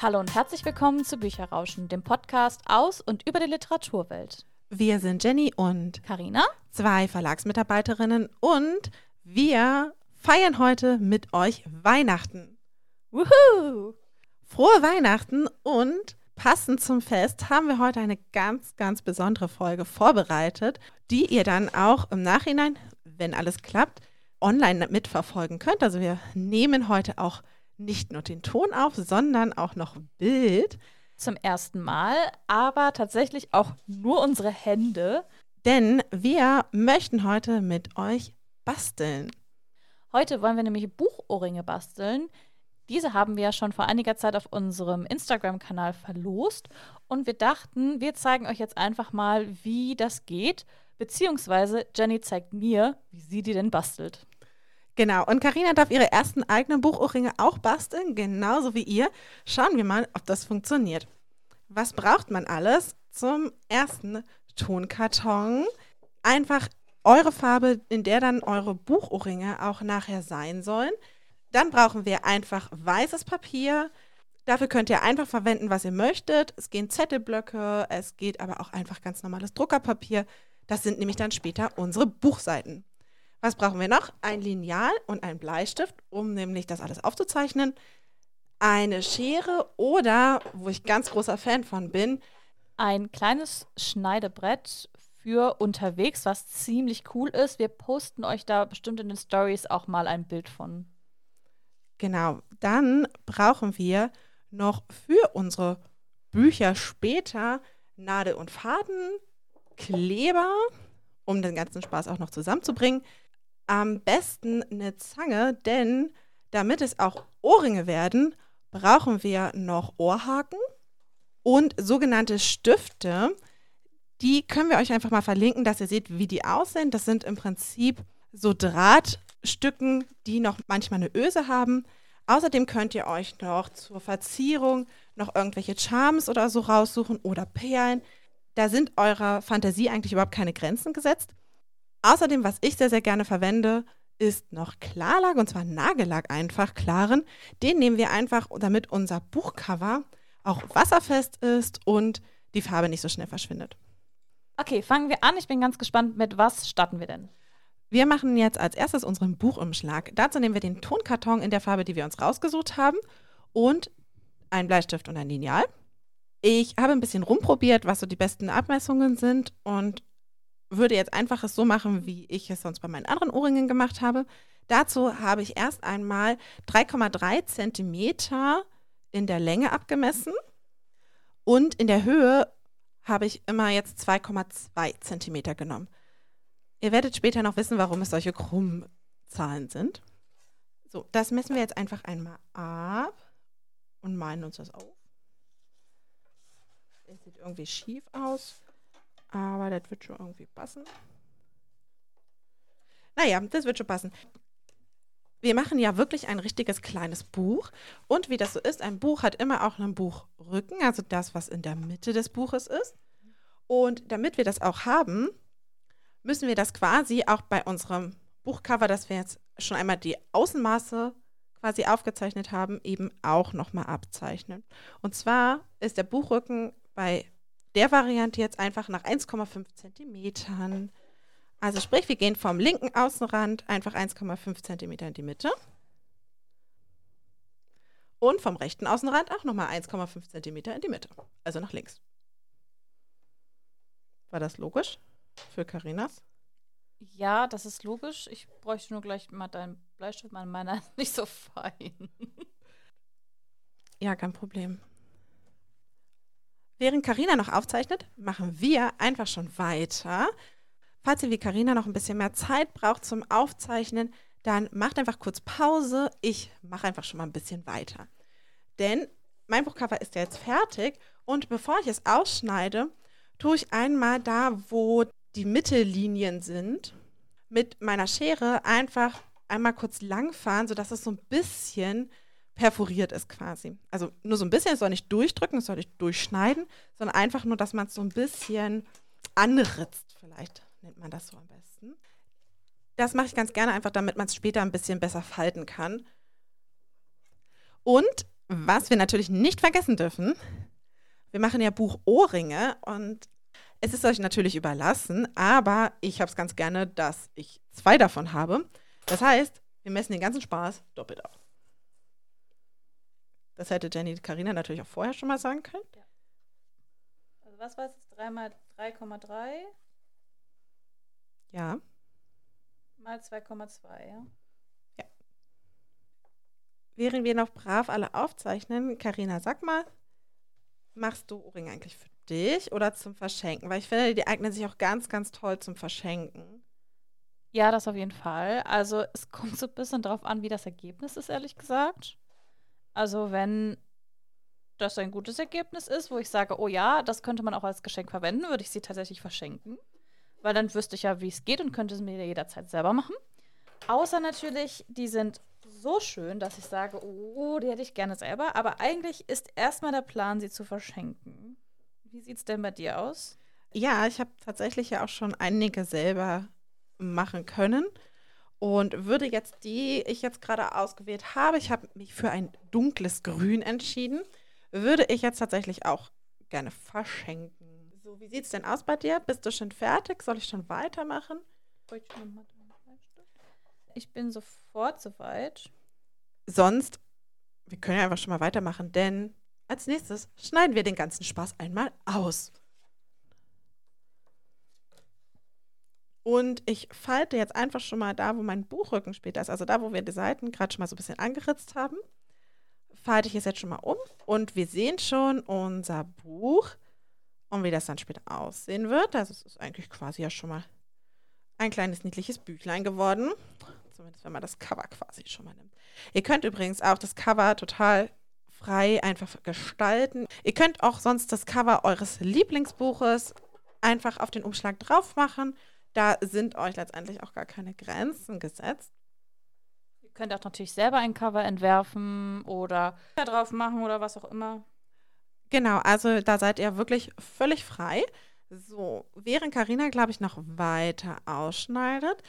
Hallo und herzlich willkommen zu Bücherrauschen, dem Podcast aus und über die Literaturwelt. Wir sind Jenny und Karina, zwei Verlagsmitarbeiterinnen und wir feiern heute mit euch Weihnachten. Wuhu! Frohe Weihnachten und passend zum Fest haben wir heute eine ganz, ganz besondere Folge vorbereitet, die ihr dann auch im Nachhinein, wenn alles klappt, online mitverfolgen könnt. Also wir nehmen heute auch nicht nur den Ton auf, sondern auch noch Bild. Zum ersten Mal, aber tatsächlich auch nur unsere Hände. Denn wir möchten heute mit euch basteln. Heute wollen wir nämlich Buchohrringe basteln. Diese haben wir ja schon vor einiger Zeit auf unserem Instagram-Kanal verlost und wir dachten, wir zeigen euch jetzt einfach mal, wie das geht, beziehungsweise Jenny zeigt mir, wie sie die denn bastelt. Genau, und Karina darf ihre ersten eigenen Buchohrringe auch basteln, genauso wie ihr. Schauen wir mal, ob das funktioniert. Was braucht man alles? Zum ersten Tonkarton. Einfach eure Farbe, in der dann eure Buchohrringe auch nachher sein sollen. Dann brauchen wir einfach weißes Papier. Dafür könnt ihr einfach verwenden, was ihr möchtet. Es gehen Zettelblöcke, es geht aber auch einfach ganz normales Druckerpapier. Das sind nämlich dann später unsere Buchseiten. Was brauchen wir noch? Ein Lineal und ein Bleistift, um nämlich das alles aufzuzeichnen. Eine Schere oder, wo ich ganz großer Fan von bin, ein kleines Schneidebrett für unterwegs, was ziemlich cool ist. Wir posten euch da bestimmt in den Stories auch mal ein Bild von. Genau, dann brauchen wir noch für unsere Bücher später Nadel und Faden, Kleber, um den ganzen Spaß auch noch zusammenzubringen am besten eine Zange, denn damit es auch Ohrringe werden, brauchen wir noch Ohrhaken und sogenannte Stifte. Die können wir euch einfach mal verlinken, dass ihr seht, wie die aussehen. Das sind im Prinzip so Drahtstücken, die noch manchmal eine Öse haben. Außerdem könnt ihr euch noch zur Verzierung noch irgendwelche Charms oder so raussuchen oder Perlen. Da sind eurer Fantasie eigentlich überhaupt keine Grenzen gesetzt. Außerdem, was ich sehr, sehr gerne verwende, ist noch Klarlack und zwar Nagellack einfach, klaren. Den nehmen wir einfach, damit unser Buchcover auch wasserfest ist und die Farbe nicht so schnell verschwindet. Okay, fangen wir an. Ich bin ganz gespannt, mit was starten wir denn? Wir machen jetzt als erstes unseren Buchumschlag. Dazu nehmen wir den Tonkarton in der Farbe, die wir uns rausgesucht haben und einen Bleistift und ein Lineal. Ich habe ein bisschen rumprobiert, was so die besten Abmessungen sind und würde jetzt einfach es so machen, wie ich es sonst bei meinen anderen Ohrringen gemacht habe. Dazu habe ich erst einmal 3,3 Zentimeter in der Länge abgemessen und in der Höhe habe ich immer jetzt 2,2 Zentimeter genommen. Ihr werdet später noch wissen, warum es solche Krummzahlen sind. So, das messen wir jetzt einfach einmal ab und malen uns das auf. Das sieht irgendwie schief aus. Aber das wird schon irgendwie passen. Naja, das wird schon passen. Wir machen ja wirklich ein richtiges kleines Buch. Und wie das so ist, ein Buch hat immer auch einen Buchrücken, also das, was in der Mitte des Buches ist. Und damit wir das auch haben, müssen wir das quasi auch bei unserem Buchcover, das wir jetzt schon einmal die Außenmaße quasi aufgezeichnet haben, eben auch nochmal abzeichnen. Und zwar ist der Buchrücken bei der Variante jetzt einfach nach 1,5 Zentimetern. Also sprich, wir gehen vom linken Außenrand einfach 1,5 Zentimeter in die Mitte. Und vom rechten Außenrand auch nochmal 1,5 Zentimeter in die Mitte. Also nach links. War das logisch für Karinas? Ja, das ist logisch. Ich bräuchte nur gleich mal deinen Bleistift. Meiner ist nicht so fein. ja, kein Problem. Während Karina noch aufzeichnet, machen wir einfach schon weiter. Falls ihr wie Karina noch ein bisschen mehr Zeit braucht zum Aufzeichnen, dann macht einfach kurz Pause. Ich mache einfach schon mal ein bisschen weiter. Denn mein Buchcover ist ja jetzt fertig und bevor ich es ausschneide, tue ich einmal da, wo die Mittellinien sind, mit meiner Schere einfach einmal kurz langfahren, sodass es so ein bisschen perforiert ist quasi. Also nur so ein bisschen, es soll nicht durchdrücken, es soll nicht durchschneiden, sondern einfach nur, dass man es so ein bisschen anritzt, vielleicht nennt man das so am besten. Das mache ich ganz gerne einfach, damit man es später ein bisschen besser falten kann. Und Was wir natürlich nicht vergessen dürfen, wir machen ja Buchohrringe und es ist euch natürlich überlassen, aber ich habe es ganz gerne, dass ich zwei davon habe. Das heißt, wir messen den ganzen Spaß doppelt ab. Das hätte Jenny Karina natürlich auch vorher schon mal sagen können. Ja. Also was war es jetzt? 3 mal 3,3? Ja. Mal 2,2, ja. Ja. Während wir noch brav alle aufzeichnen, Karina, sag mal, machst du Ohrringe eigentlich für dich oder zum Verschenken? Weil ich finde, die eignen sich auch ganz, ganz toll zum Verschenken. Ja, das auf jeden Fall. Also es kommt so ein bisschen drauf an, wie das Ergebnis ist, ehrlich gesagt. Also wenn das ein gutes Ergebnis ist, wo ich sage, oh ja, das könnte man auch als Geschenk verwenden, würde ich sie tatsächlich verschenken. Weil dann wüsste ich ja, wie es geht und könnte es mir jederzeit selber machen. Außer natürlich, die sind so schön, dass ich sage, oh, die hätte ich gerne selber. Aber eigentlich ist erstmal der Plan, sie zu verschenken. Wie sieht es denn bei dir aus? Ja, ich habe tatsächlich ja auch schon einige selber machen können und würde jetzt die ich jetzt gerade ausgewählt habe, ich habe mich für ein dunkles Grün entschieden, würde ich jetzt tatsächlich auch gerne verschenken. So, wie sieht es denn aus bei dir? Bist du schon fertig? Soll ich schon weitermachen? Ich bin sofort soweit. Sonst, wir können ja einfach schon mal weitermachen, denn als nächstes schneiden wir den ganzen Spaß einmal aus. Und ich falte jetzt einfach schon mal da, wo mein Buchrücken später ist, also da, wo wir die Seiten gerade schon mal so ein bisschen angeritzt haben, falte ich es jetzt schon mal um und wir sehen schon unser Buch und wie das dann später aussehen wird. Also es ist eigentlich quasi ja schon mal ein kleines niedliches Büchlein geworden. Zumindest wenn man das Cover quasi schon mal nimmt. Ihr könnt übrigens auch das Cover total frei einfach gestalten. Ihr könnt auch sonst das Cover eures Lieblingsbuches einfach auf den Umschlag drauf machen da sind euch letztendlich auch gar keine Grenzen gesetzt. Ihr könnt auch natürlich selber ein Cover entwerfen oder da drauf machen oder was auch immer. Genau, also da seid ihr wirklich völlig frei. So, während Karina, glaube ich, noch weiter ausschneidet,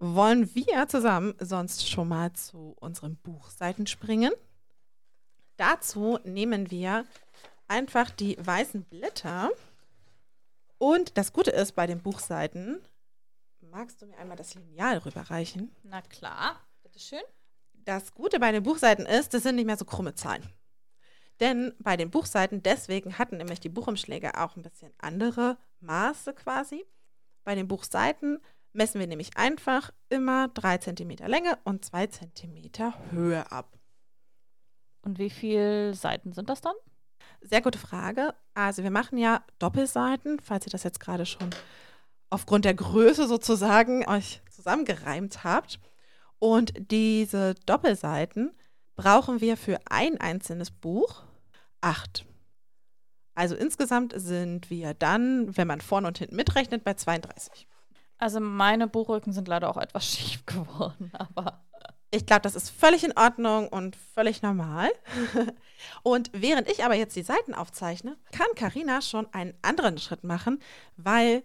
wollen wir zusammen sonst schon mal zu unseren Buchseiten springen. Dazu nehmen wir einfach die weißen Blätter und das Gute ist bei den Buchseiten, magst du mir einmal das Lineal rüberreichen? Na klar, bitteschön. Das Gute bei den Buchseiten ist, das sind nicht mehr so krumme Zahlen. Denn bei den Buchseiten, deswegen hatten nämlich die Buchumschläge auch ein bisschen andere Maße quasi. Bei den Buchseiten messen wir nämlich einfach immer 3 cm Länge und 2 cm Höhe ab. Und wie viele Seiten sind das dann? Sehr gute Frage. Also wir machen ja Doppelseiten, falls ihr das jetzt gerade schon aufgrund der Größe sozusagen euch zusammengereimt habt. Und diese Doppelseiten brauchen wir für ein einzelnes Buch acht. Also insgesamt sind wir dann, wenn man vorne und hinten mitrechnet, bei 32. Also meine Buchrücken sind leider auch etwas schief geworden, aber ich glaube, das ist völlig in Ordnung und völlig normal. und während ich aber jetzt die Seiten aufzeichne, kann Karina schon einen anderen Schritt machen, weil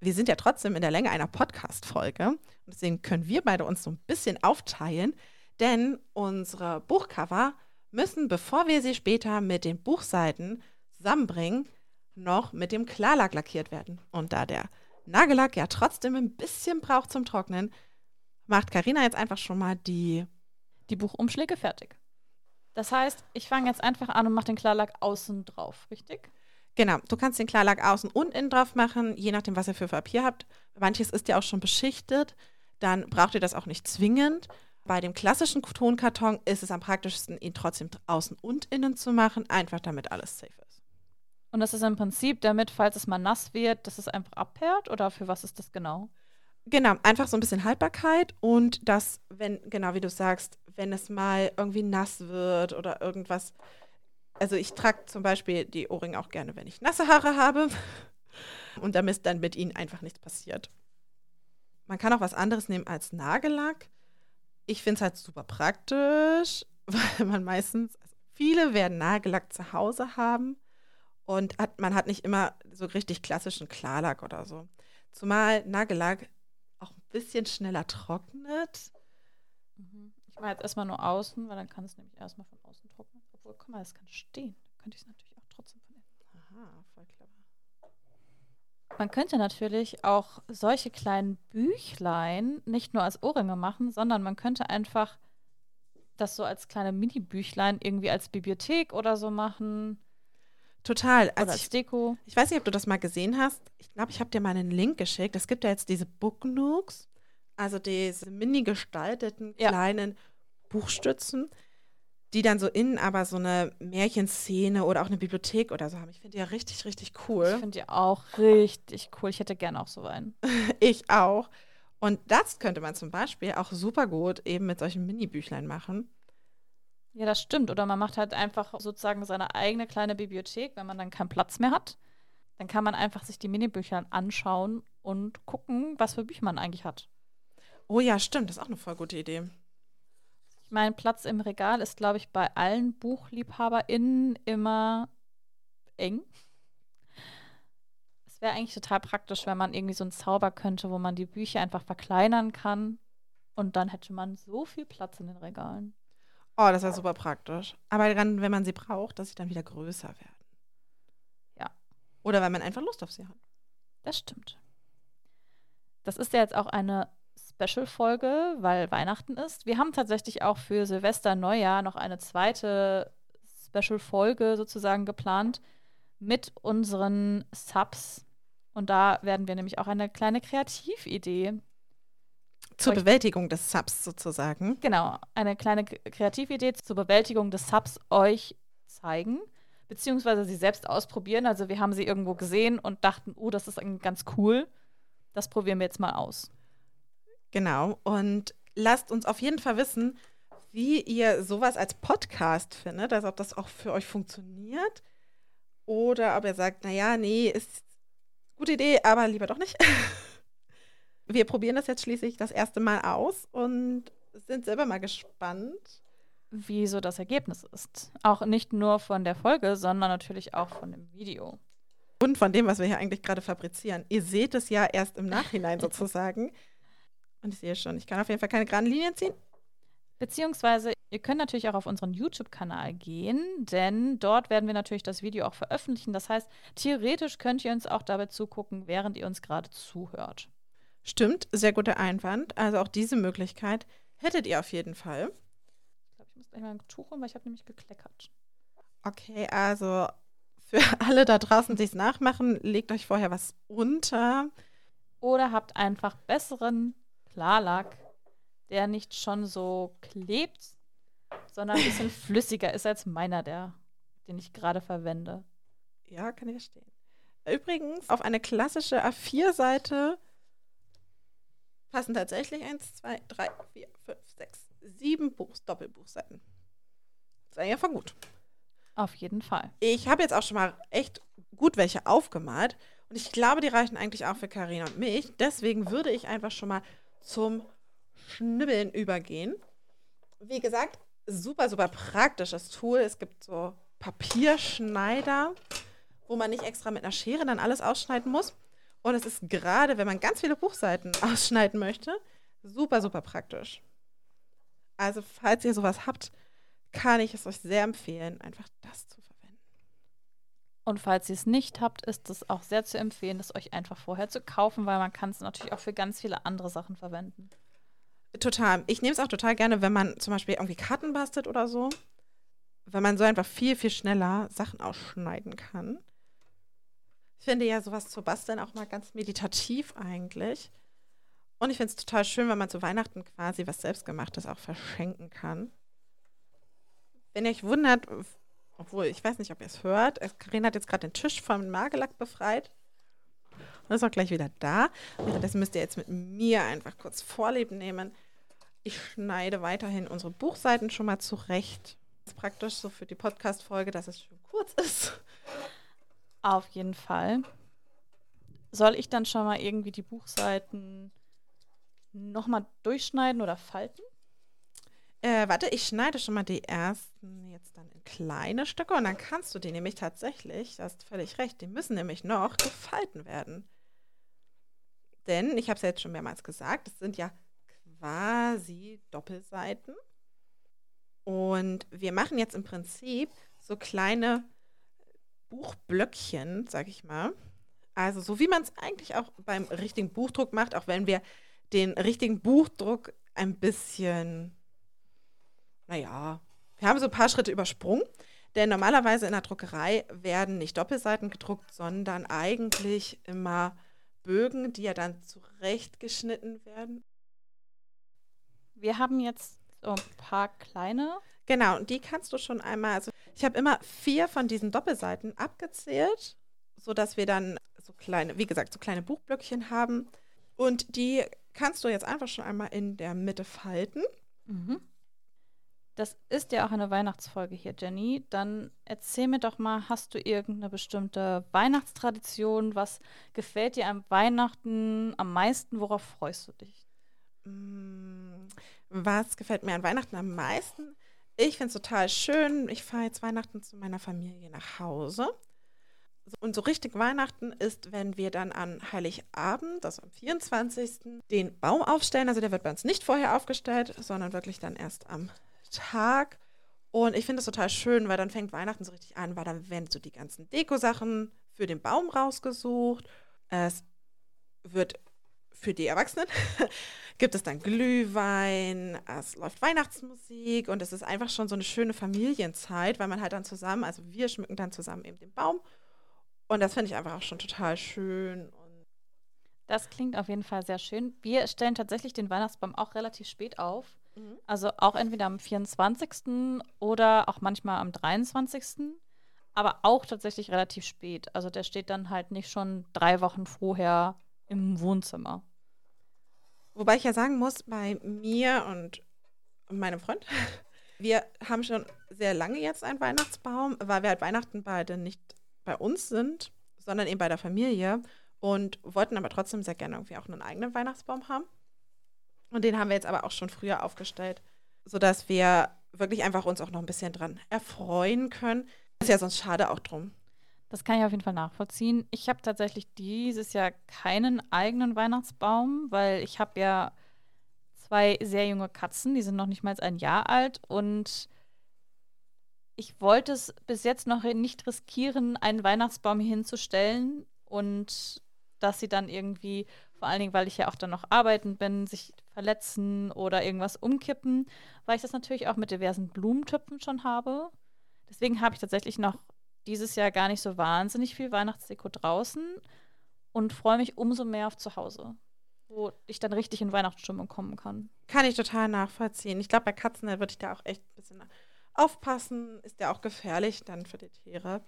wir sind ja trotzdem in der Länge einer Podcast-Folge. Und deswegen können wir beide uns so ein bisschen aufteilen, denn unsere Buchcover müssen, bevor wir sie später mit den Buchseiten zusammenbringen, noch mit dem Klarlack lackiert werden. Und da der Nagellack ja trotzdem ein bisschen braucht zum Trocknen, macht Karina jetzt einfach schon mal die, die Buchumschläge fertig. Das heißt, ich fange jetzt einfach an und mache den Klarlack außen drauf, richtig? Genau, du kannst den Klarlack außen und innen drauf machen, je nachdem, was ihr für Papier habt. Manches ist ja auch schon beschichtet, dann braucht ihr das auch nicht zwingend. Bei dem klassischen Tonkarton ist es am praktischsten, ihn trotzdem außen und innen zu machen, einfach damit alles safe ist. Und das ist im Prinzip damit, falls es mal nass wird, dass es einfach abperlt oder für was ist das genau? Genau, einfach so ein bisschen Haltbarkeit und das, wenn, genau wie du sagst, wenn es mal irgendwie nass wird oder irgendwas. Also ich trage zum Beispiel die Ohrringe auch gerne, wenn ich nasse Haare habe und damit dann mit ihnen einfach nichts passiert. Man kann auch was anderes nehmen als Nagellack. Ich finde es halt super praktisch, weil man meistens, also viele werden Nagellack zu Hause haben und hat, man hat nicht immer so richtig klassischen Klarlack oder so. Zumal Nagellack auch ein bisschen schneller trocknet. Mhm. Ich mache jetzt erstmal nur außen, weil dann kann es nämlich erstmal von außen trocknen. Obwohl, guck mal, das kann stehen. Da könnte ich es natürlich auch trotzdem von innen. Aha, voll clever. Man könnte natürlich auch solche kleinen Büchlein nicht nur als Ohrringe machen, sondern man könnte einfach das so als kleine Mini-Büchlein irgendwie als Bibliothek oder so machen. Total. Oder Also als ich, Deko. ich weiß nicht, ob du das mal gesehen hast. Ich glaube, ich habe dir mal einen Link geschickt. Es gibt ja jetzt diese Book Nooks, also diese mini gestalteten Ja. kleinen Buchstützen, die dann so innen aber so eine Märchenszene oder auch eine Bibliothek oder so haben. Ich finde die ja richtig, richtig Ich cool. finde die auch richtig cool. Ich hätte gerne auch so einen. Ich auch. Und das könnte man zum Beispiel auch super gut eben mit solchen Mini-Büchlein machen. Ja, das stimmt. Oder man macht halt einfach sozusagen seine eigene kleine Bibliothek, wenn man dann keinen Platz mehr hat. Dann kann man einfach sich die Minibücher anschauen und gucken, was für Bücher man eigentlich hat. Oh ja, stimmt. Das ist auch eine voll gute Idee. Ich meine, Platz im Regal ist, glaube ich, bei allen BuchliebhaberInnen immer eng. Es wäre eigentlich total praktisch, wenn man irgendwie so einen Zauber könnte, wo man die Bücher einfach verkleinern kann. Und dann hätte man so viel Platz in den Regalen. Oh, das wäre super praktisch. Aber dann, wenn man sie braucht, dass sie dann wieder größer werden. Ja. Oder weil man einfach Lust auf sie hat. Das stimmt. Das ist ja jetzt auch eine Special-Folge, weil Weihnachten ist. Wir haben tatsächlich auch für Silvester Neujahr noch eine zweite Special-Folge sozusagen geplant mit unseren Subs. Und da werden wir nämlich auch eine kleine Kreatividee, Zur Bewältigung des Subs sozusagen. genau, eine kleine Kreatividee zur Bewältigung des Subs euch zeigen, beziehungsweise sie selbst ausprobieren. Also wir haben sie irgendwo gesehen und dachten, oh, das ist ganz cool. Das probieren wir jetzt mal aus. Genau. Und lasst uns auf jeden Fall wissen, wie ihr sowas als Podcast findet. Also ob das auch für euch funktioniert. Oder ob ihr sagt, naja, nee, ist gute Idee, aber lieber doch nicht. Wir probieren das jetzt schließlich das erste Mal aus und sind selber mal gespannt. wie so das Ergebnis ist. Auch nicht nur von der Folge, sondern natürlich auch von dem Video. Und von dem, was wir hier eigentlich gerade fabrizieren. Ihr seht es ja erst im Nachhinein sozusagen. Und ich sehe schon, ich kann auf jeden Fall keine geraden Linien ziehen. Beziehungsweise, ihr könnt natürlich auch auf unseren YouTube-Kanal gehen, denn dort werden wir natürlich das Video auch veröffentlichen. Das heißt, theoretisch könnt ihr uns auch dabei zugucken, während ihr uns gerade zuhört. Stimmt, sehr guter Einwand. Also auch diese Möglichkeit hättet ihr auf jeden Fall. Ich glaube, ich muss gleich mal ein Tuch holen, weil ich habe nämlich gekleckert. Okay, also für alle da draußen, die es nachmachen, legt euch vorher was unter. Oder habt einfach besseren Klarlack, der nicht schon so klebt, sondern ein bisschen flüssiger ist als meiner, der, den ich gerade verwende. Ja, kann ich verstehen. Übrigens, auf eine klassische A4-Seite passen tatsächlich 1, 2, 3, 4, 5, 6, 7 Buchs, Doppelbuchseiten. Das ist eigentlich voll gut. Auf jeden Fall. Ich habe jetzt auch schon mal echt gut welche aufgemalt. Und ich glaube, die reichen eigentlich auch für Karina und mich. Deswegen würde ich einfach schon mal zum Schnibbeln übergehen. Wie gesagt, super, super praktisches Tool. Es gibt so Papierschneider, wo man nicht extra mit einer Schere dann alles ausschneiden muss. Und es ist gerade, wenn man ganz viele Buchseiten ausschneiden möchte, super, super praktisch. Also, falls ihr sowas habt, kann ich es euch sehr empfehlen, einfach das zu verwenden. Und falls ihr es nicht habt, ist es auch sehr zu empfehlen, das euch einfach vorher zu kaufen, weil man kann es natürlich auch für ganz viele andere Sachen verwenden. Total. Ich nehme es auch total gerne, wenn man zum Beispiel irgendwie Karten bastelt oder so. Wenn man so einfach viel, viel schneller Sachen ausschneiden kann. Ich finde ja sowas zu basteln auch mal ganz meditativ eigentlich. Und ich finde es total schön, wenn man zu Weihnachten quasi was Selbstgemachtes auch verschenken kann. Wenn ihr euch wundert, obwohl ich weiß nicht, ob ihr es hört, Karina hat jetzt gerade den Tisch vom Nagellack befreit. Und ist auch gleich wieder da. Währenddessen müsst ihr jetzt mit mir einfach kurz Vorleben nehmen. Ich schneide weiterhin unsere Buchseiten schon mal zurecht. Das ist praktisch so für die Podcast-Folge, dass es schön kurz ist. Auf jeden Fall. Soll ich dann schon mal irgendwie die Buchseiten nochmal durchschneiden oder falten? Äh, warte, ich schneide schon mal die ersten jetzt dann in kleine Stücke und dann kannst du die nämlich tatsächlich, du hast völlig recht, die müssen nämlich noch gefalten werden. Denn, ich habe es ja jetzt schon mehrmals gesagt, es sind ja quasi Doppelseiten. Und wir machen jetzt im Prinzip so kleine Buchblöckchen, sag ich mal. Also so wie man es eigentlich auch beim richtigen Buchdruck macht, auch wenn wir den richtigen Buchdruck ein bisschen, naja, wir haben so ein paar Schritte übersprungen. Denn normalerweise in der Druckerei werden nicht Doppelseiten gedruckt, sondern eigentlich immer Bögen, die ja dann zurechtgeschnitten werden. Wir haben jetzt so ein paar kleine. Genau, und die kannst du schon einmal, also ich habe immer vier von diesen Doppelseiten abgezählt, sodass wir dann so kleine, wie gesagt, so kleine Buchblöckchen haben. Und die kannst du jetzt einfach schon einmal in der Mitte falten. Mhm. Das ist ja auch eine Weihnachtsfolge hier, Jenny. Dann erzähl mir doch mal, hast du irgendeine bestimmte Weihnachtstradition? Was gefällt dir am Weihnachten am meisten? Worauf freust du dich? Mm, was gefällt mir an Weihnachten am meisten? Ich finde es total schön. Ich fahre jetzt Weihnachten zu meiner Familie nach Hause. Und so richtig Weihnachten ist, wenn wir dann an Heiligabend, also am 24., den Baum aufstellen. Also der wird bei uns nicht vorher aufgestellt, sondern wirklich dann erst am Tag. Und ich finde es total schön, weil dann fängt Weihnachten so richtig an, weil dann werden so die ganzen Deko-Sachen für den Baum rausgesucht. Es wird für die Erwachsenen gibt es dann Glühwein, es läuft Weihnachtsmusik und es ist einfach schon so eine schöne Familienzeit, weil man halt dann zusammen, also wir schmücken dann zusammen eben den Baum und das finde ich einfach auch schon total schön. das klingt auf jeden Fall sehr schön. Wir stellen tatsächlich den Weihnachtsbaum auch relativ spät auf. Mhm. Also auch entweder am 24. oder auch manchmal am 23. Aber auch tatsächlich relativ spät. Also der steht dann halt nicht schon drei Wochen vorher im Wohnzimmer. Wobei ich ja sagen muss, bei mir und meinem Freund, wir haben schon sehr lange jetzt einen Weihnachtsbaum, weil wir halt Weihnachten beide nicht bei uns sind, sondern eben bei der Familie und wollten aber trotzdem sehr gerne irgendwie auch einen eigenen Weihnachtsbaum haben. Und den haben wir jetzt aber auch schon früher aufgestellt, sodass wir wirklich einfach uns auch noch ein bisschen dran erfreuen können. Ist ja sonst schade auch drum. Das kann ich auf jeden Fall nachvollziehen. Ich habe tatsächlich dieses Jahr keinen eigenen Weihnachtsbaum, weil ich habe ja zwei sehr junge Katzen, die sind noch nicht mal ein Jahr alt und ich wollte es bis jetzt noch nicht riskieren, einen Weihnachtsbaum hier hinzustellen und dass sie dann irgendwie, vor allen Dingen, weil ich ja auch dann noch arbeiten bin, sich verletzen oder irgendwas umkippen, weil ich das natürlich auch mit diversen Blumentöpfen schon habe. Deswegen habe ich tatsächlich noch dieses Jahr gar nicht so wahnsinnig viel Weihnachtsdeko draußen und freue mich umso mehr auf zu Hause, wo ich dann richtig in Weihnachtsstimmung kommen kann. Kann ich total nachvollziehen. Ich glaube, bei Katzen würde ich da auch echt ein bisschen aufpassen. Ist ja auch gefährlich dann für die Tiere.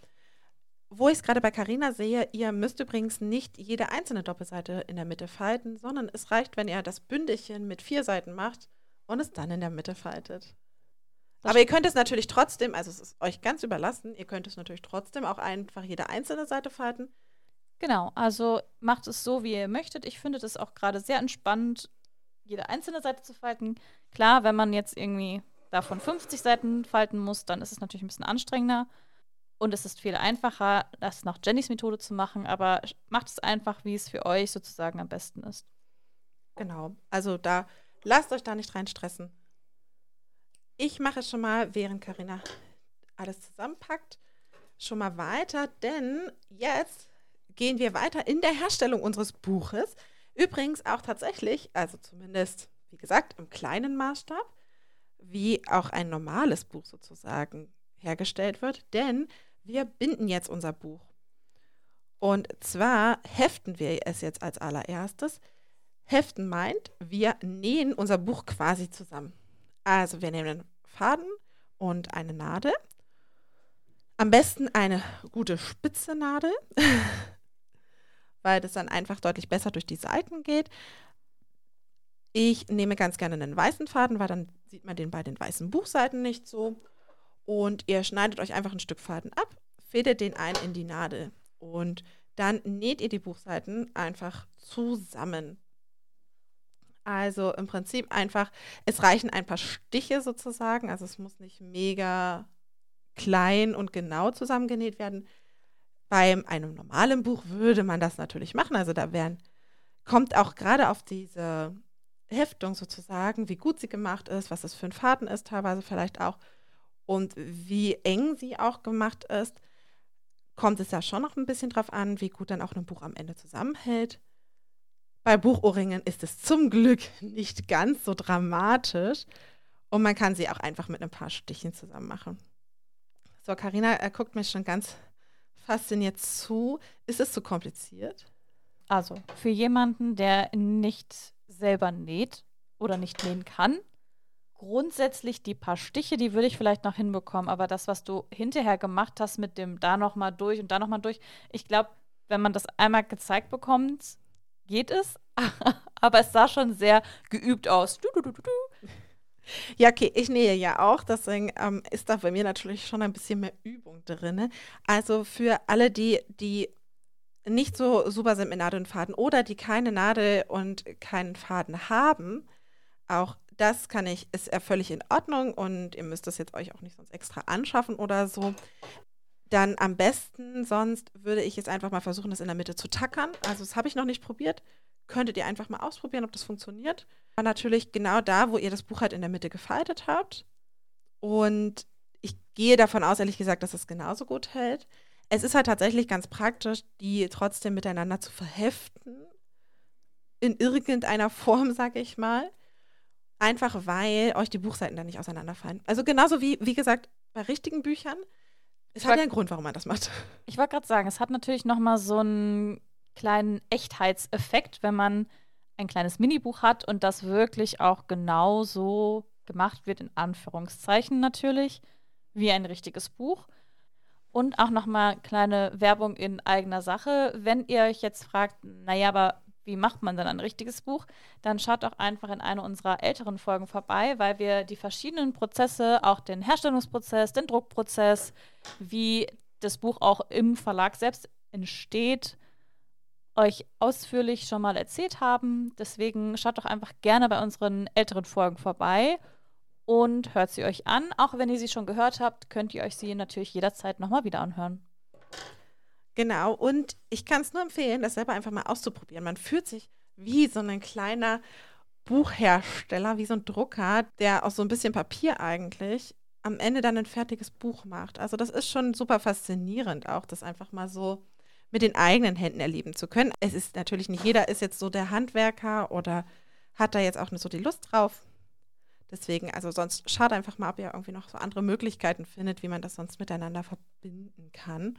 Wo ich es gerade bei Carina sehe, ihr müsst übrigens nicht jede einzelne Doppelseite in der Mitte falten, sondern es reicht, wenn ihr das Bündelchen mit vier Seiten macht und es dann in der Mitte faltet. Das Aber ihr könnt es natürlich trotzdem, also es ist euch ganz überlassen, ihr könnt es natürlich trotzdem auch einfach jede einzelne Seite falten. Genau, also macht es so, wie ihr möchtet. Ich finde das auch gerade sehr entspannt, jede einzelne Seite zu falten. Klar, wenn man jetzt irgendwie davon 50 Seiten falten muss, dann ist es natürlich ein bisschen anstrengender. Und es ist viel einfacher, das nach Jennys Methode zu machen, aber macht es einfach, wie es für euch sozusagen am besten ist. Genau. Also da lasst euch da nicht rein stressen. Ich mache schon mal, während Karina alles zusammenpackt, schon mal weiter, denn jetzt gehen wir weiter in der Herstellung unseres Buches. Übrigens auch tatsächlich, also zumindest, wie gesagt, im kleinen Maßstab, wie auch ein normales Buch sozusagen hergestellt wird, denn wir binden jetzt unser Buch. Und zwar heften wir es jetzt als allererstes. Heften meint, wir nähen unser Buch quasi zusammen. Also wir nehmen einen Faden und eine Nadel. Am besten eine gute spitze Nadel, weil das dann einfach deutlich besser durch die Seiten geht. Ich nehme ganz gerne einen weißen Faden, weil dann sieht man den bei den weißen Buchseiten nicht so. Und ihr schneidet euch einfach ein Stück Faden ab, fädelt den ein in die Nadel und dann näht ihr die Buchseiten einfach zusammen. Also im Prinzip einfach, es reichen ein paar Stiche sozusagen, also es muss nicht mega klein und genau zusammengenäht werden. Bei einem normalen Buch würde man das natürlich machen, also da wären, kommt auch gerade auf diese Heftung sozusagen, wie gut sie gemacht ist, was es für ein Faden ist, teilweise vielleicht auch, und wie eng sie auch gemacht ist, kommt es ja schon noch ein bisschen drauf an, wie gut dann auch ein Buch am Ende zusammenhält. Bei Buchohrringen ist es zum Glück nicht ganz so dramatisch und man kann sie auch einfach mit ein paar Stichen zusammen machen. So, Karina er guckt mich schon ganz fasziniert zu. Ist es zu kompliziert? Also, für jemanden, der nicht selber näht oder nicht nähen kann, grundsätzlich die paar Stiche, die würde ich vielleicht noch hinbekommen, aber das, was du hinterher gemacht hast mit dem da noch mal durch und da noch mal durch, ich glaube, wenn man das einmal gezeigt bekommt, geht es. aber es sah schon sehr geübt aus. Du, du, du, ja, okay, ich nähe ja auch, deswegen ähm, ist da bei mir natürlich schon ein bisschen mehr Übung drin. Also für alle, die, die nicht so super sind mit Nadel und Faden oder die keine Nadel und keinen Faden haben, auch das kann ich, ist ja völlig in Ordnung und ihr müsst das jetzt euch auch nicht sonst extra anschaffen oder so. Dann am besten, sonst würde ich jetzt einfach mal versuchen, das in der Mitte zu tackern. Also das habe ich noch nicht probiert. Könntet ihr einfach mal ausprobieren, ob das funktioniert. Aber natürlich genau da, wo ihr das Buch halt in der Mitte gefaltet habt. Und ich gehe davon aus, ehrlich gesagt, dass es genauso gut hält. Es ist halt tatsächlich ganz praktisch, die trotzdem miteinander zu verheften. In irgendeiner Form, sage ich mal. Einfach weil euch die Buchseiten dann nicht auseinanderfallen. Also genauso wie, wie gesagt, bei richtigen Büchern. Es hat ja einen Grund, warum man das macht. Ich wollte gerade sagen, es hat natürlich noch mal so einen kleinen Echtheitseffekt, wenn man ein kleines Minibuch hat und das wirklich auch genauso gemacht wird, in Anführungszeichen natürlich, wie ein richtiges Buch. Und auch nochmal kleine Werbung in eigener Sache. Wenn ihr euch jetzt fragt, naja, aber wie macht man dann ein richtiges Buch, dann schaut doch einfach in eine unserer älteren Folgen vorbei, weil wir die verschiedenen Prozesse, auch den Herstellungsprozess, den Druckprozess, wie das Buch auch im Verlag selbst entsteht, euch ausführlich schon mal erzählt haben. Deswegen schaut doch einfach gerne bei unseren älteren Folgen vorbei und hört sie euch an. Auch wenn ihr sie schon gehört habt, könnt ihr euch sie natürlich jederzeit nochmal wieder anhören. Genau, und ich kann es nur empfehlen, das selber einfach mal auszuprobieren. Man fühlt sich wie so ein kleiner Buchhersteller, wie so ein Drucker, der aus so ein bisschen Papier eigentlich am Ende dann ein fertiges Buch macht. Also das ist schon super faszinierend, auch das einfach mal so mit den eigenen Händen erleben zu können. Es ist natürlich nicht jeder ist jetzt so der Handwerker oder hat da jetzt auch nicht so die Lust drauf. Deswegen, also sonst schaut einfach mal, ob ihr irgendwie noch so andere Möglichkeiten findet, wie man das sonst miteinander verbinden kann.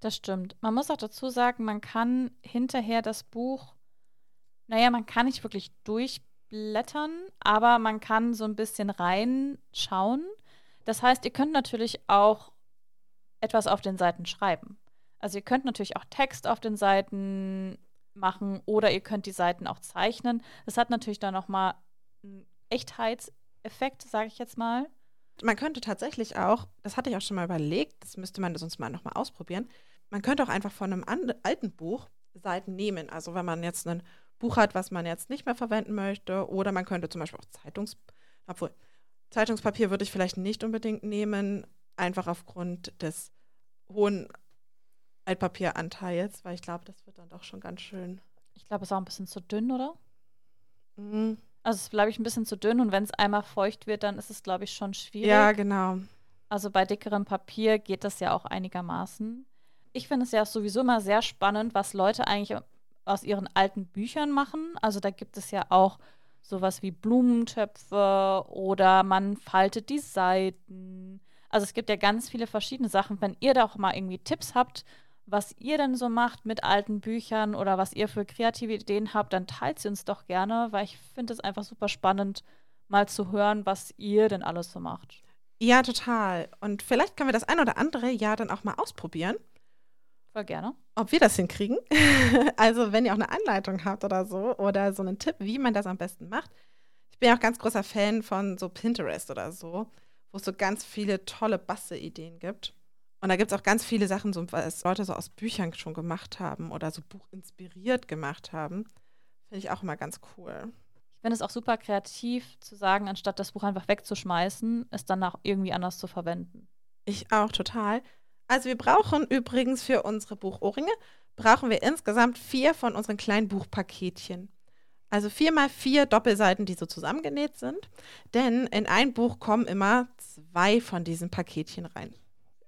Das stimmt. Man muss auch dazu sagen, man kann hinterher das Buch, naja, man kann nicht wirklich durchblättern, aber man kann so ein bisschen reinschauen. Das heißt, ihr könnt natürlich auch etwas auf den Seiten schreiben. Also ihr könnt natürlich auch Text auf den Seiten machen oder ihr könnt die Seiten auch zeichnen. Das hat natürlich dann nochmal einen Echtheitseffekt, sage ich jetzt mal. Man könnte tatsächlich auch, das hatte ich auch schon mal überlegt, das müsste man sonst mal nochmal ausprobieren. Man könnte auch einfach von einem alten Buch Seiten nehmen. Also wenn man jetzt ein Buch hat, was man jetzt nicht mehr verwenden möchte, oder man könnte zum Beispiel auch Zeitungs, obwohl Zeitungspapier würde ich vielleicht nicht unbedingt nehmen, einfach aufgrund des hohen Altpapieranteils, weil ich glaube, das wird dann doch schon ganz schön. Ich glaube, es ist auch ein bisschen zu dünn, oder? Mhm. Also es ist, glaube ich, ein bisschen zu dünn und wenn es einmal feucht wird, dann ist es, glaube ich, schon schwierig. Ja, genau. Also bei dickerem Papier geht das ja auch einigermaßen. Ich finde es ja sowieso immer sehr spannend, was Leute eigentlich aus ihren alten Büchern machen. Also da gibt es ja auch sowas wie Blumentöpfe oder man faltet die Seiten. Also es gibt ja ganz viele verschiedene Sachen. Wenn ihr da auch mal irgendwie Tipps habt, was ihr denn so macht mit alten Büchern oder was ihr für kreative Ideen habt, dann teilt sie uns doch gerne, weil ich finde es einfach super spannend, mal zu hören, was ihr denn alles so macht. Ja, total. Und vielleicht können wir das ein oder andere ja dann auch mal ausprobieren. Voll gerne. Ob wir das hinkriegen. also, wenn ihr auch eine Anleitung habt oder so oder so einen Tipp, wie man das am besten macht. Ich bin ja auch ganz großer Fan von so Pinterest oder so, wo es so ganz viele tolle Bastelideen gibt. Und da gibt es auch ganz viele Sachen, so, was Leute so aus Büchern schon gemacht haben oder so buchinspiriert gemacht haben. Finde ich auch immer ganz cool. Ich finde es auch super kreativ zu sagen, anstatt das Buch einfach wegzuschmeißen, es dann auch irgendwie anders zu verwenden. Ich auch total. Also wir brauchen übrigens für unsere Buchohrringe, brauchen wir insgesamt vier von unseren kleinen Buchpaketchen. Also vier mal vier Doppelseiten, die so zusammengenäht sind. Denn in ein Buch kommen immer zwei von diesen Paketchen rein.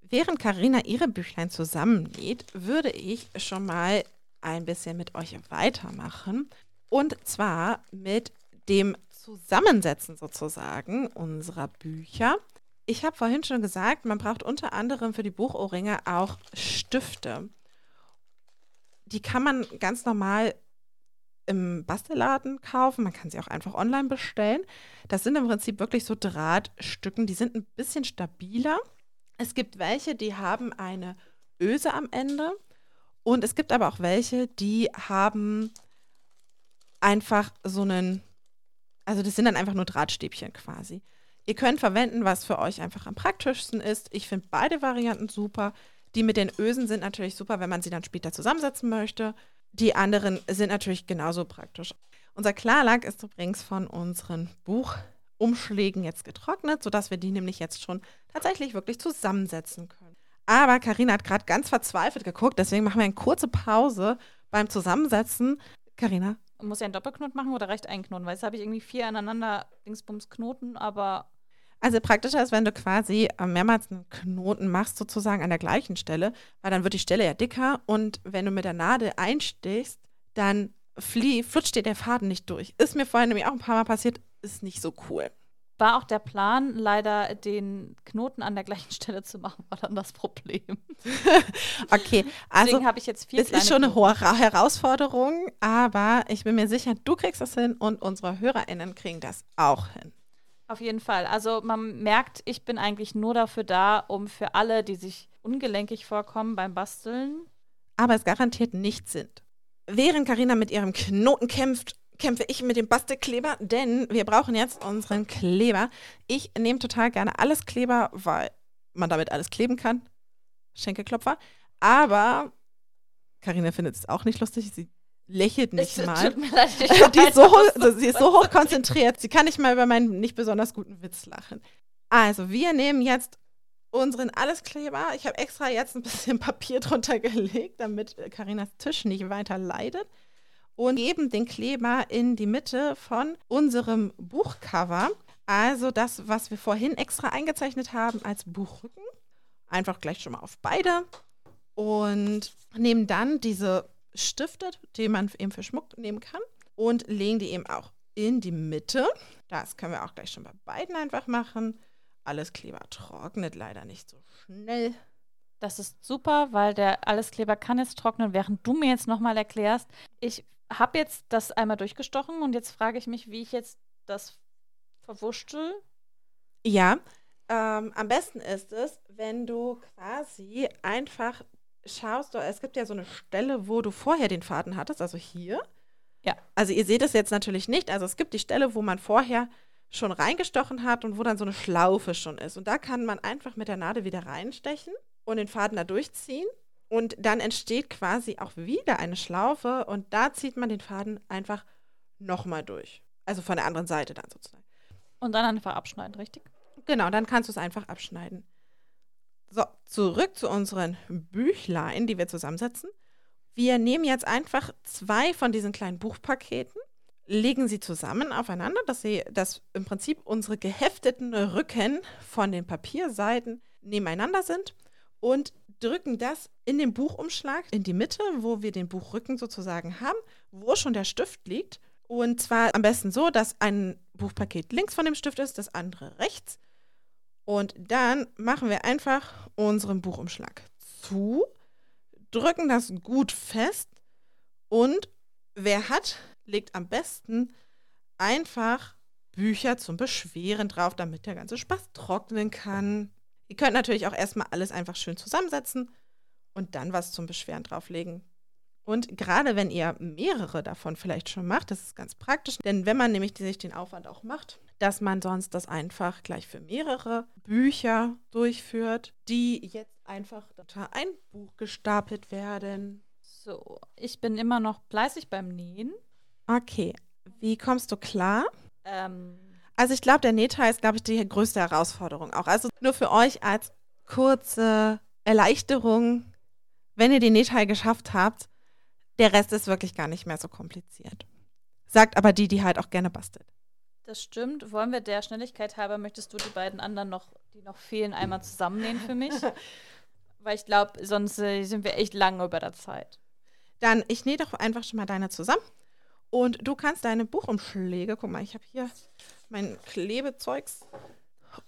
Während Karina ihre Büchlein zusammennäht, würde ich schon mal ein bisschen mit euch weitermachen. Und zwar mit dem Zusammensetzen sozusagen unserer Bücher. Ich habe vorhin schon gesagt, man braucht unter anderem für die Buchohrringe auch Stifte. Die kann man ganz normal im Bastelladen kaufen. Man kann sie auch einfach online bestellen. Das sind im Prinzip wirklich so Drahtstücken. Die sind ein bisschen stabiler. Es gibt welche, die haben eine Öse am Ende. Und es gibt aber auch welche, die haben einfach so einen, also das sind dann einfach nur Drahtstäbchen quasi. Ihr könnt verwenden, was für euch einfach am praktischsten ist. Ich finde beide Varianten super. Die mit den Ösen sind natürlich super, wenn man sie dann später zusammensetzen möchte. Die anderen sind natürlich genauso praktisch. Unser Klarlack ist übrigens von unseren Buchumschlägen jetzt getrocknet, sodass wir die nämlich jetzt schon tatsächlich wirklich zusammensetzen können. Aber Karina hat gerade ganz verzweifelt geguckt, deswegen machen wir eine kurze Pause beim Zusammensetzen. Karina? Muss ja einen Doppelknoten machen oder reicht ein Knoten? Weil jetzt habe ich irgendwie vier aneinander Dingsbums Knoten, aber also praktischer ist, wenn du quasi äh, mehrmals einen Knoten machst, sozusagen an der gleichen Stelle, weil dann wird die Stelle ja dicker und wenn du mit der Nadel einstichst, dann flie, flutscht dir der Faden nicht durch. Ist mir vorhin nämlich auch ein paar Mal passiert, ist nicht so cool. War auch der Plan, leider den Knoten an der gleichen Stelle zu machen, war dann das Problem. okay, also Deswegen habe ich jetzt vier es ist schon eine hohe Herausforderung, aber ich bin mir sicher, du kriegst das hin und unsere HörerInnen kriegen das auch hin. Auf jeden Fall. Also man merkt, ich bin eigentlich nur dafür da, um für alle, die sich ungelenkig vorkommen beim Basteln. Aber es garantiert nicht sind. Während Karina mit ihrem Knoten kämpft, kämpfe ich mit dem Bastelkleber, denn wir brauchen jetzt unseren Kleber. Ich nehme total gerne alles Kleber, weil man damit alles kleben kann. Schenkelklopfer. Aber Karina findet es auch nicht lustig. Sie lächelt nicht ich, mal. Tut mir leid, ich die ist so, also, sie ist so hoch konzentriert. Sie kann nicht mal über meinen nicht besonders guten Witz lachen. Also, wir nehmen jetzt unseren Alleskleber. Ich habe extra jetzt ein bisschen Papier drunter gelegt, damit Karinas Tisch nicht weiter leidet. Und geben den Kleber in die Mitte von unserem Buchcover. Also das, was wir vorhin extra eingezeichnet haben als Buchrücken. Einfach gleich schon mal auf beide. Und nehmen dann diese stiftet, den man eben für Schmuck nehmen kann. Und legen die eben auch in die Mitte. Das können wir auch gleich schon bei beiden einfach machen. Alles Kleber trocknet leider nicht so schnell. Das ist super, weil der Alleskleber kann jetzt trocknen, während du mir jetzt nochmal erklärst. Ich habe jetzt das einmal durchgestochen und jetzt frage ich mich, wie ich jetzt das verwurschtel. Ja, ähm, am besten ist es, wenn du quasi einfach schaust du, es gibt ja so eine Stelle, wo du vorher den Faden hattest, also hier. Ja. Also ihr seht es jetzt natürlich nicht. Also es gibt die Stelle, wo man vorher schon reingestochen hat und wo dann so eine Schlaufe schon ist. Und da kann man einfach mit der Nadel wieder reinstechen und den Faden da durchziehen. Und dann entsteht quasi auch wieder eine Schlaufe und da zieht man den Faden einfach nochmal durch. Also von der anderen Seite dann sozusagen. Und dann einfach abschneiden, richtig? Genau, dann kannst du es einfach abschneiden. So, zurück zu unseren Büchlein, die wir zusammensetzen. Wir nehmen jetzt einfach zwei von diesen kleinen Buchpaketen, legen sie zusammen aufeinander, dass sie, dass im Prinzip unsere gehefteten Rücken von den Papierseiten nebeneinander sind und drücken das in den Buchumschlag in die Mitte, wo wir den Buchrücken sozusagen haben, wo schon der Stift liegt. Und zwar am besten so, dass ein Buchpaket links von dem Stift ist, das andere rechts. Und dann machen wir einfach unseren Buchumschlag zu, drücken das gut fest und wer hat, legt am besten einfach Bücher zum Beschweren drauf, damit der ganze Spaß trocknen kann. Ihr könnt natürlich auch erstmal alles einfach schön zusammensetzen und dann was zum Beschweren drauflegen. Und gerade wenn ihr mehrere davon vielleicht schon macht, das ist ganz praktisch, denn wenn man nämlich sich den Aufwand auch macht, dass man sonst das einfach gleich für mehrere Bücher durchführt, die jetzt einfach unter ein Buch gestapelt werden. So, ich bin immer noch fleißig beim Nähen. Okay, wie kommst du klar? Ähm, also ich glaube, der Nähteil ist, glaube ich, die größte Herausforderung auch. Also nur für euch als kurze Erleichterung, wenn ihr den Nähteil geschafft habt, der Rest ist wirklich gar nicht mehr so kompliziert. sagt aber die, die halt auch gerne bastelt. Das stimmt. Wollen wir der Schnelligkeit halber, möchtest du die beiden anderen noch, die noch fehlen, einmal zusammennähen für mich? Weil ich glaube, sonst äh, sind wir echt lange über der Zeit. Dann, ich nähe doch einfach schon mal deine zusammen. Und du kannst deine Buchumschläge, guck mal, ich habe hier mein Klebezeugs.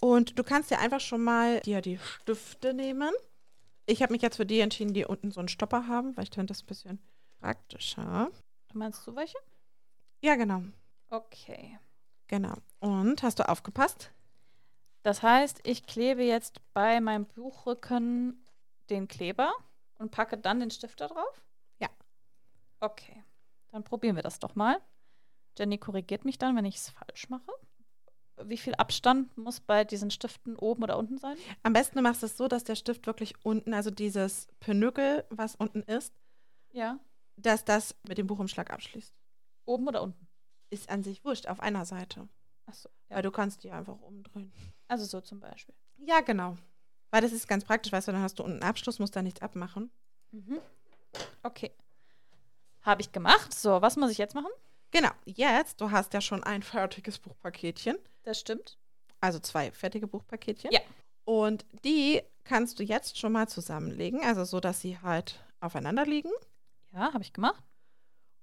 Und du kannst dir einfach schon mal dir die Stifte nehmen. Ich habe mich jetzt für die entschieden, die unten so einen Stopper haben, weil ich finde das ein bisschen praktischer. Meinst du welche? Ja, genau. Okay. Genau. Und hast du aufgepasst? Das heißt, ich klebe jetzt bei meinem Buchrücken den Kleber und packe dann den Stift da drauf? Ja. Okay. Dann probieren wir das doch mal. Jenny korrigiert mich dann, wenn ich es falsch mache. Wie viel Abstand muss bei diesen Stiften oben oder unten sein? Am besten du machst es so, dass der Stift wirklich unten, also dieses Pinökel, was unten ist, Ja. dass das mit dem Buchumschlag abschließt. Oben oder unten? Ist an sich wurscht, auf einer Seite. Achso. Ja. Weil du kannst die einfach umdrehen. Also so zum Beispiel. Ja, genau. Weil das ist ganz praktisch, weißt du, dann hast du unten einen Abschluss, musst da nichts abmachen. Mhm. Okay. Habe ich gemacht. So, was muss ich jetzt machen? Genau, jetzt, du hast ja schon ein fertiges Buchpaketchen, Das stimmt. also zwei fertige Buchpaketchen. Ja. Und die kannst du jetzt schon mal zusammenlegen, also so, dass sie halt aufeinander liegen. Ja, habe ich gemacht.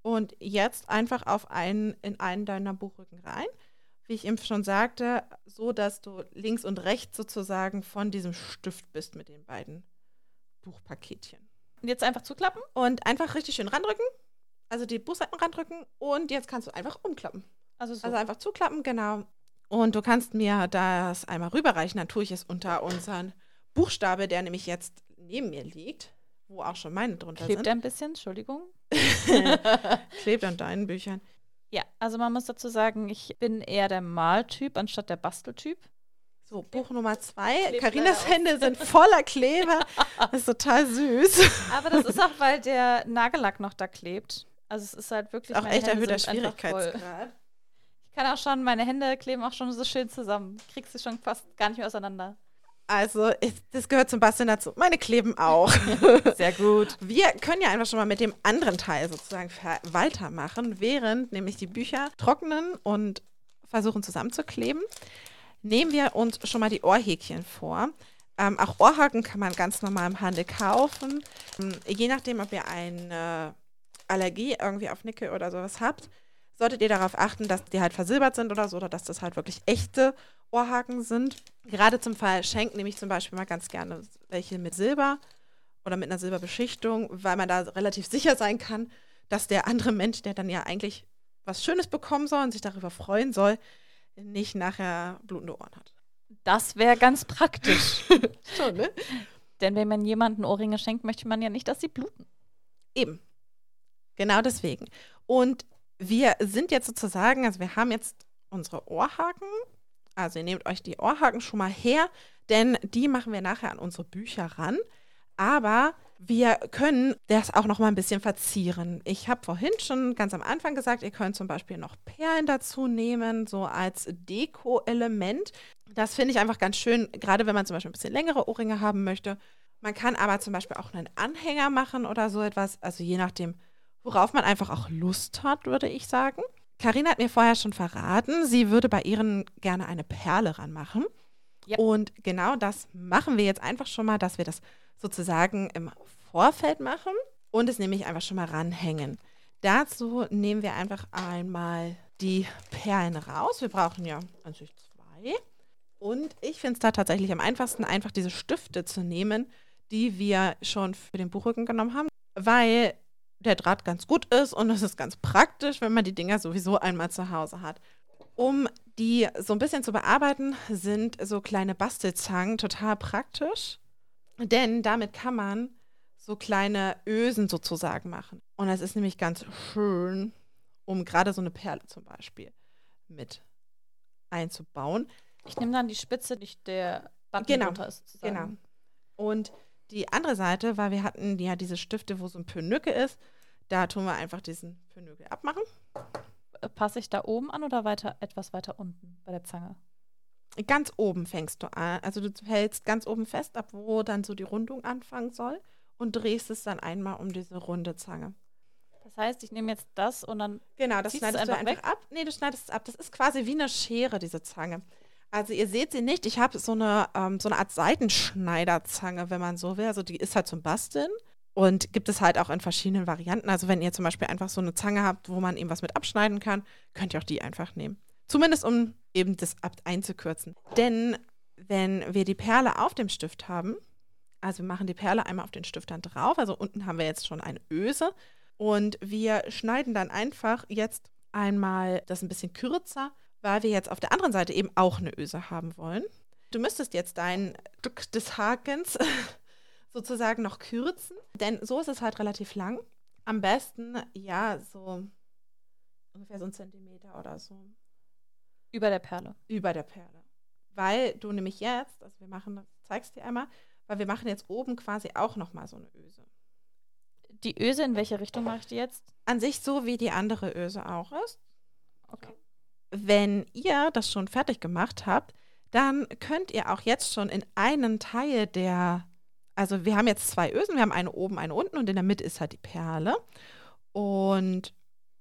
Und jetzt einfach auf einen, in einen deiner Buchrücken rein. Wie ich eben schon sagte, so, dass du links und rechts sozusagen von diesem Stift bist mit den beiden Buchpaketchen. Und jetzt einfach zuklappen? Und einfach richtig schön randrücken, also die Buchseiten randrücken und jetzt kannst du einfach umklappen. Also so. Also einfach zuklappen, genau. Und du kannst mir das einmal rüberreichen, dann tue ich es unter unseren Buchstabe, der nämlich jetzt neben mir liegt, wo auch schon meine drunter Klebt sind. er ein bisschen? Entschuldigung. Klebt an deinen Büchern. Ja, also man muss dazu sagen, ich bin eher der Maltyp anstatt der Basteltyp. So, Buch Nummer zwei. Karinas. Hände sind voller Kleber. Das ist total süß. Aber das ist auch, weil der Nagellack noch da klebt. Also es ist halt wirklich Auch echt Hände erhöhter. Schwierigkeitsgrad. Ich kann auch schon, meine Hände kleben auch schon so schön zusammen. Kriegst du schon fast gar nicht mehr auseinander. Also, das gehört zum Basteln dazu. Meine kleben auch. Sehr gut. Wir können ja einfach schon mal mit dem anderen Teil sozusagen weitermachen, während nämlich die Bücher trocknen und versuchen zusammenzukleben. Nehmen wir uns schon mal die Ohrhäkchen vor. Ähm, auch Ohrhaken kann man ganz normal im Handel kaufen. Ähm, je nachdem, ob ihr eine Allergie irgendwie auf Nickel oder sowas habt, solltet ihr darauf achten, dass die halt versilbert sind oder so, oder dass das halt wirklich echte Ohrhaken sind. Gerade zum Fall Schenken nehme ich zum Beispiel mal ganz gerne welche mit Silber oder mit einer Silberbeschichtung, weil man da relativ sicher sein kann, dass der andere Mensch, der dann ja eigentlich was Schönes bekommen soll und sich darüber freuen soll, nicht nachher blutende Ohren hat. Das wäre ganz praktisch. Schon, ne? Denn wenn man jemanden Ohrringe schenkt, möchte man ja nicht, dass sie bluten. Eben. Genau deswegen. Und wir sind jetzt sozusagen, also wir haben jetzt unsere Ohrhaken. Also ihr nehmt euch die Ohrhaken schon mal her, denn die machen wir nachher an unsere Bücher ran. Aber wir können das auch noch mal ein bisschen verzieren. Ich habe vorhin schon ganz am Anfang gesagt, ihr könnt zum Beispiel noch Perlen dazu nehmen, so als Deko-Element. Das finde ich einfach ganz schön, gerade wenn man zum Beispiel ein bisschen längere Ohrringe haben möchte. Man kann aber zum Beispiel auch einen Anhänger machen oder so etwas, also je nachdem, worauf man einfach auch Lust hat, würde ich sagen. Karina hat mir vorher schon verraten, sie würde bei ihren gerne eine Perle ranmachen. Ja. Und genau das machen wir jetzt einfach schon mal, dass wir das sozusagen im Vorfeld machen und es nämlich einfach schon mal ranhängen. Dazu nehmen wir einfach einmal die Perlen raus. Wir brauchen ja an sich zwei. Und ich finde es da tatsächlich am einfachsten, einfach diese Stifte zu nehmen, die wir schon für den Buchrücken genommen haben, weil der Draht ganz gut ist und es ist ganz praktisch, wenn man die Dinger sowieso einmal zu Hause hat. Um die so ein bisschen zu bearbeiten, sind so kleine Bastelzangen total praktisch, denn damit kann man so kleine Ösen sozusagen machen. Und das ist nämlich ganz schön, um gerade so eine Perle zum Beispiel mit einzubauen. Ich nehme dann die Spitze, nicht der Button Genau, drunter ist. sozusagen. Genau. Und die andere Seite, weil wir hatten ja diese Stifte, wo so ein Pönücke ist, da tun wir einfach diesen Pönücke abmachen. Äh, Passe ich da oben an oder weiter etwas weiter unten bei der Zange? Ganz oben fängst du an. Also du hältst ganz oben fest, ab wo dann so die Rundung anfangen soll und drehst es dann einmal um diese runde Zange. Das heißt, ich nehme jetzt das und dann. Genau, das schneidest du einfach einfach ab. Nee, du schneidest es ab. Das ist quasi wie eine Schere, diese Zange. Also ihr seht sie nicht. Ich habe so eine, ähm, so eine Art Seitenschneiderzange, wenn man so will. Also die ist halt zum Basteln. Und gibt es halt auch in verschiedenen Varianten. Also wenn ihr zum Beispiel einfach so eine Zange habt, wo man eben was mit abschneiden kann, könnt ihr auch die einfach nehmen. Zumindest um eben das ab einzukürzen. Denn wenn wir die Perle auf dem Stift haben, also wir machen die Perle einmal auf den Stift dann drauf, also unten haben wir jetzt schon eine Öse und wir schneiden dann einfach jetzt einmal das ein bisschen kürzer, weil wir jetzt auf der anderen Seite eben auch eine Öse haben wollen. Du müsstest jetzt dein Stück des Hakens sozusagen noch kürzen, denn so ist es halt relativ lang. Am besten, ja, so ungefähr so ein Zentimeter oder so Über der Perle. über der Perle. Weil du nämlich jetzt, also wir machen, zeig's dir einmal, weil wir machen jetzt oben quasi auch nochmal so eine Öse. Die Öse, in welche Richtung mache ich die jetzt? An sich so, wie die andere Öse auch ist. Okay. Wenn ihr das schon fertig gemacht habt, dann könnt ihr auch jetzt schon in einen Teil der, also wir haben jetzt zwei Ösen, wir haben eine oben, eine unten und in der Mitte ist halt die Perle. Und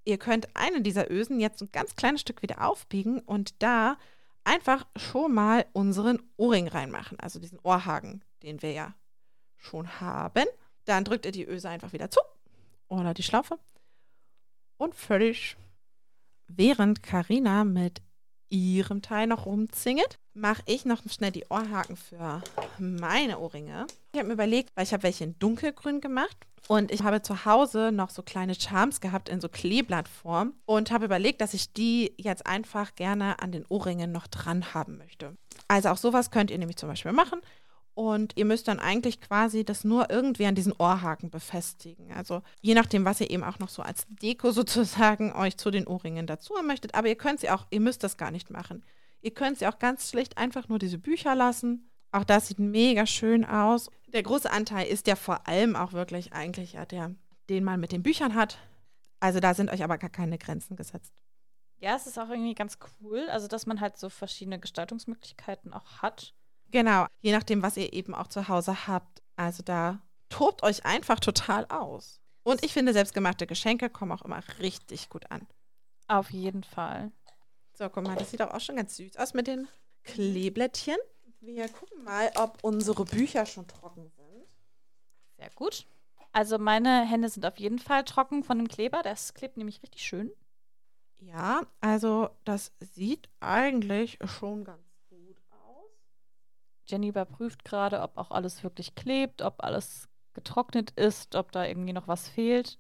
ihr könnt eine dieser Ösen jetzt ein ganz kleines Stück wieder aufbiegen und da einfach schon mal unseren Ohrring reinmachen, also diesen Ohrhaken, den wir ja schon haben. Dann drückt ihr die Öse einfach wieder zu oder die Schlaufe und völlig Während Karina mit ihrem Teil noch rumzingelt, mache ich noch schnell die Ohrhaken für meine Ohrringe. Ich habe mir überlegt, weil ich habe welche in dunkelgrün gemacht und ich habe zu Hause noch so kleine Charms gehabt in so Kleeblattform und habe überlegt, dass ich die jetzt einfach gerne an den Ohrringen noch dran haben möchte. Also auch sowas könnt ihr nämlich zum Beispiel machen. Und ihr müsst dann eigentlich quasi das nur irgendwie an diesen Ohrhaken befestigen. Also je nachdem, was ihr eben auch noch so als Deko sozusagen euch zu den Ohrringen dazu haben möchtet. Aber ihr könnt sie auch, ihr müsst das gar nicht machen. Ihr könnt sie auch ganz schlicht einfach nur diese Bücher lassen. Auch das sieht mega schön aus. Der große Anteil ist ja vor allem auch wirklich eigentlich ja der, den man mit den Büchern hat. Also da sind euch aber gar keine Grenzen gesetzt. Ja, es ist auch irgendwie ganz cool, also dass man halt so verschiedene Gestaltungsmöglichkeiten auch hat. Genau, je nachdem, was ihr eben auch zu Hause habt. Also da tobt euch einfach total aus. Und ich finde, selbstgemachte Geschenke kommen auch immer richtig gut an. Auf jeden Fall. So, guck mal, das sieht auch schon ganz süß aus mit den Kleeblättchen. Wir gucken mal, ob unsere Bücher schon trocken sind. Sehr gut. Also meine Hände sind auf jeden Fall trocken von dem Kleber. Das klebt nämlich richtig schön. Ja, also das sieht eigentlich schon ganz. Jenny überprüft gerade, ob auch alles wirklich klebt, ob alles getrocknet ist, ob da irgendwie noch was fehlt.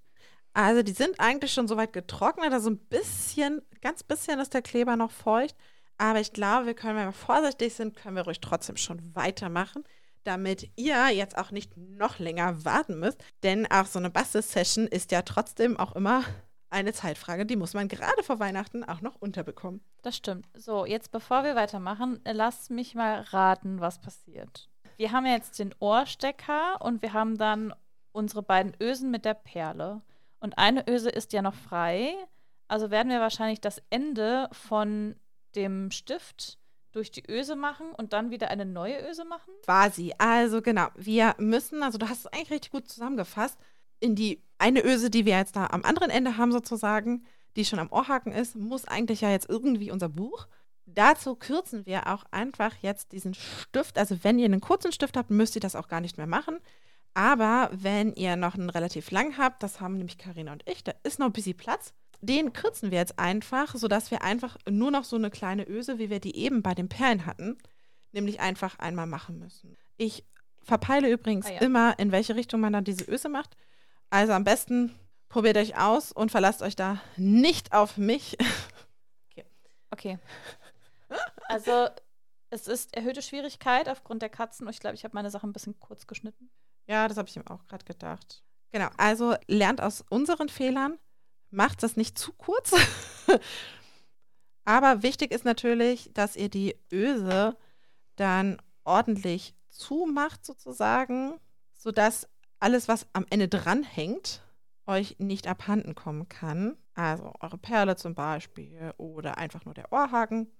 Also die sind eigentlich schon soweit getrocknet. Also ein bisschen, ganz bisschen ist der Kleber noch feucht. Aber ich glaube, wir können, wenn wir vorsichtig sind, können wir ruhig trotzdem schon weitermachen, damit ihr jetzt auch nicht noch länger warten müsst. Denn auch so eine Bastel-Session ist ja trotzdem auch immer eine Zeitfrage, die muss man gerade vor Weihnachten auch noch unterbekommen. Das stimmt. So, jetzt bevor wir weitermachen, lasst mich mal raten, was passiert. Wir haben jetzt den Ohrstecker und wir haben dann unsere beiden Ösen mit der Perle. Und eine Öse ist ja noch frei. Also werden wir wahrscheinlich das Ende von dem Stift durch die Öse machen und dann wieder eine neue Öse machen. Quasi. Also genau, wir müssen, also du hast es eigentlich richtig gut zusammengefasst, in die eine Öse, die wir jetzt da am anderen Ende haben sozusagen, die schon am Ohrhaken ist, muss eigentlich ja jetzt irgendwie unser Buch. Dazu kürzen wir auch einfach jetzt diesen Stift. Also wenn ihr einen kurzen Stift habt, müsst ihr das auch gar nicht mehr machen. Aber wenn ihr noch einen relativ lang habt, das haben nämlich Karina und ich, da ist noch ein bisschen Platz. Den kürzen wir jetzt einfach, sodass wir einfach nur noch so eine kleine Öse, wie wir die eben bei den Perlen hatten, nämlich einfach einmal machen müssen. Ich verpeile übrigens Ah ja. immer, in welche Richtung man dann diese Öse macht. Also am besten probiert euch aus und verlasst euch da nicht auf mich. Okay. Also es ist erhöhte Schwierigkeit aufgrund der Katzen. Und ich glaube, ich habe meine Sache ein bisschen kurz geschnitten. Ja, das habe ich ihm auch gerade gedacht. Genau, also lernt aus unseren Fehlern, macht das nicht zu kurz. Aber wichtig ist natürlich, dass ihr die Öse dann ordentlich zumacht sozusagen, sodass alles, was am Ende dranhängt, euch nicht abhanden kommen kann. Also eure Perle zum Beispiel oder einfach nur der Ohrhaken.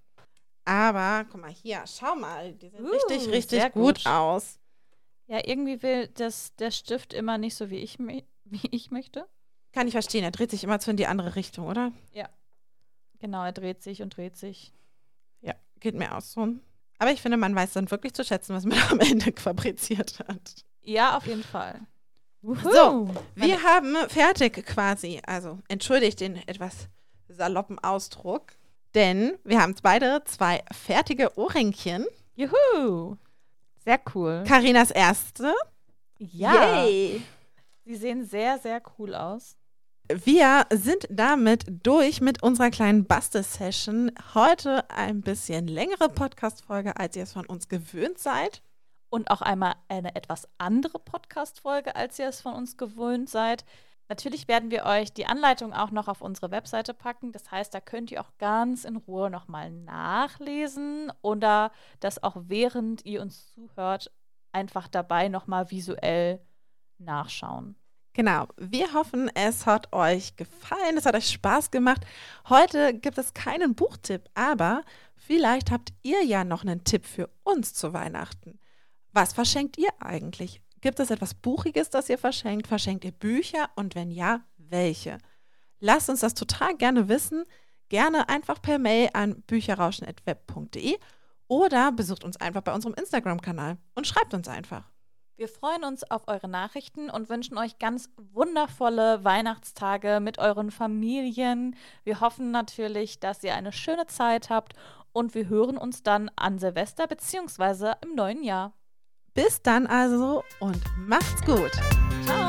Aber guck mal hier, schau mal, die sehen Uh, richtig, richtig gut gut. aus. Ja, irgendwie will das, der Stift immer nicht so, wie ich, wie ich möchte. Kann ich verstehen, er dreht sich immer zu in die andere Richtung, oder? Genau, er dreht sich und dreht sich. Ja, geht mir auch so. Aber ich finde, man weiß dann wirklich zu schätzen, was man am Ende fabriziert hat. Ja, auf jeden Fall. So, Wir haben fertig quasi. Also, entschuldigt den etwas saloppen Ausdruck. Denn wir haben beide zwei fertige Ohrringchen. Juhu! Sehr cool. Karinas erste. Ja. Yay. Sie sehen sehr, sehr cool aus. Wir sind damit durch mit unserer kleinen Bastel-Session. Heute ein bisschen längere Podcast-Folge, als ihr es von uns gewöhnt seid. Und auch einmal eine etwas andere Podcast-Folge, als ihr es von uns gewöhnt seid. Natürlich werden wir euch die Anleitung auch noch auf unsere Webseite packen. Das heißt, da könnt ihr auch ganz in Ruhe nochmal nachlesen oder das auch während ihr uns zuhört, einfach dabei nochmal visuell nachschauen. Genau, wir hoffen, es hat euch gefallen, es hat euch Spaß gemacht. Heute gibt es keinen Buchtipp, aber vielleicht habt ihr ja noch einen Tipp für uns zu Weihnachten. Was verschenkt ihr eigentlich? Gibt es etwas Buchiges, das ihr verschenkt? Verschenkt ihr Bücher? Und wenn ja, welche? Lasst uns das total gerne wissen. Gerne einfach per Mail an bücherrauschen.web.de oder besucht uns einfach bei unserem Instagram-Kanal und schreibt uns einfach. Wir freuen uns auf eure Nachrichten und wünschen euch ganz wundervolle Weihnachtstage mit euren Familien. Wir hoffen natürlich, dass ihr eine schöne Zeit habt und wir hören uns dann an Silvester bzw. im neuen Jahr. Bis dann also und macht's gut. Ciao!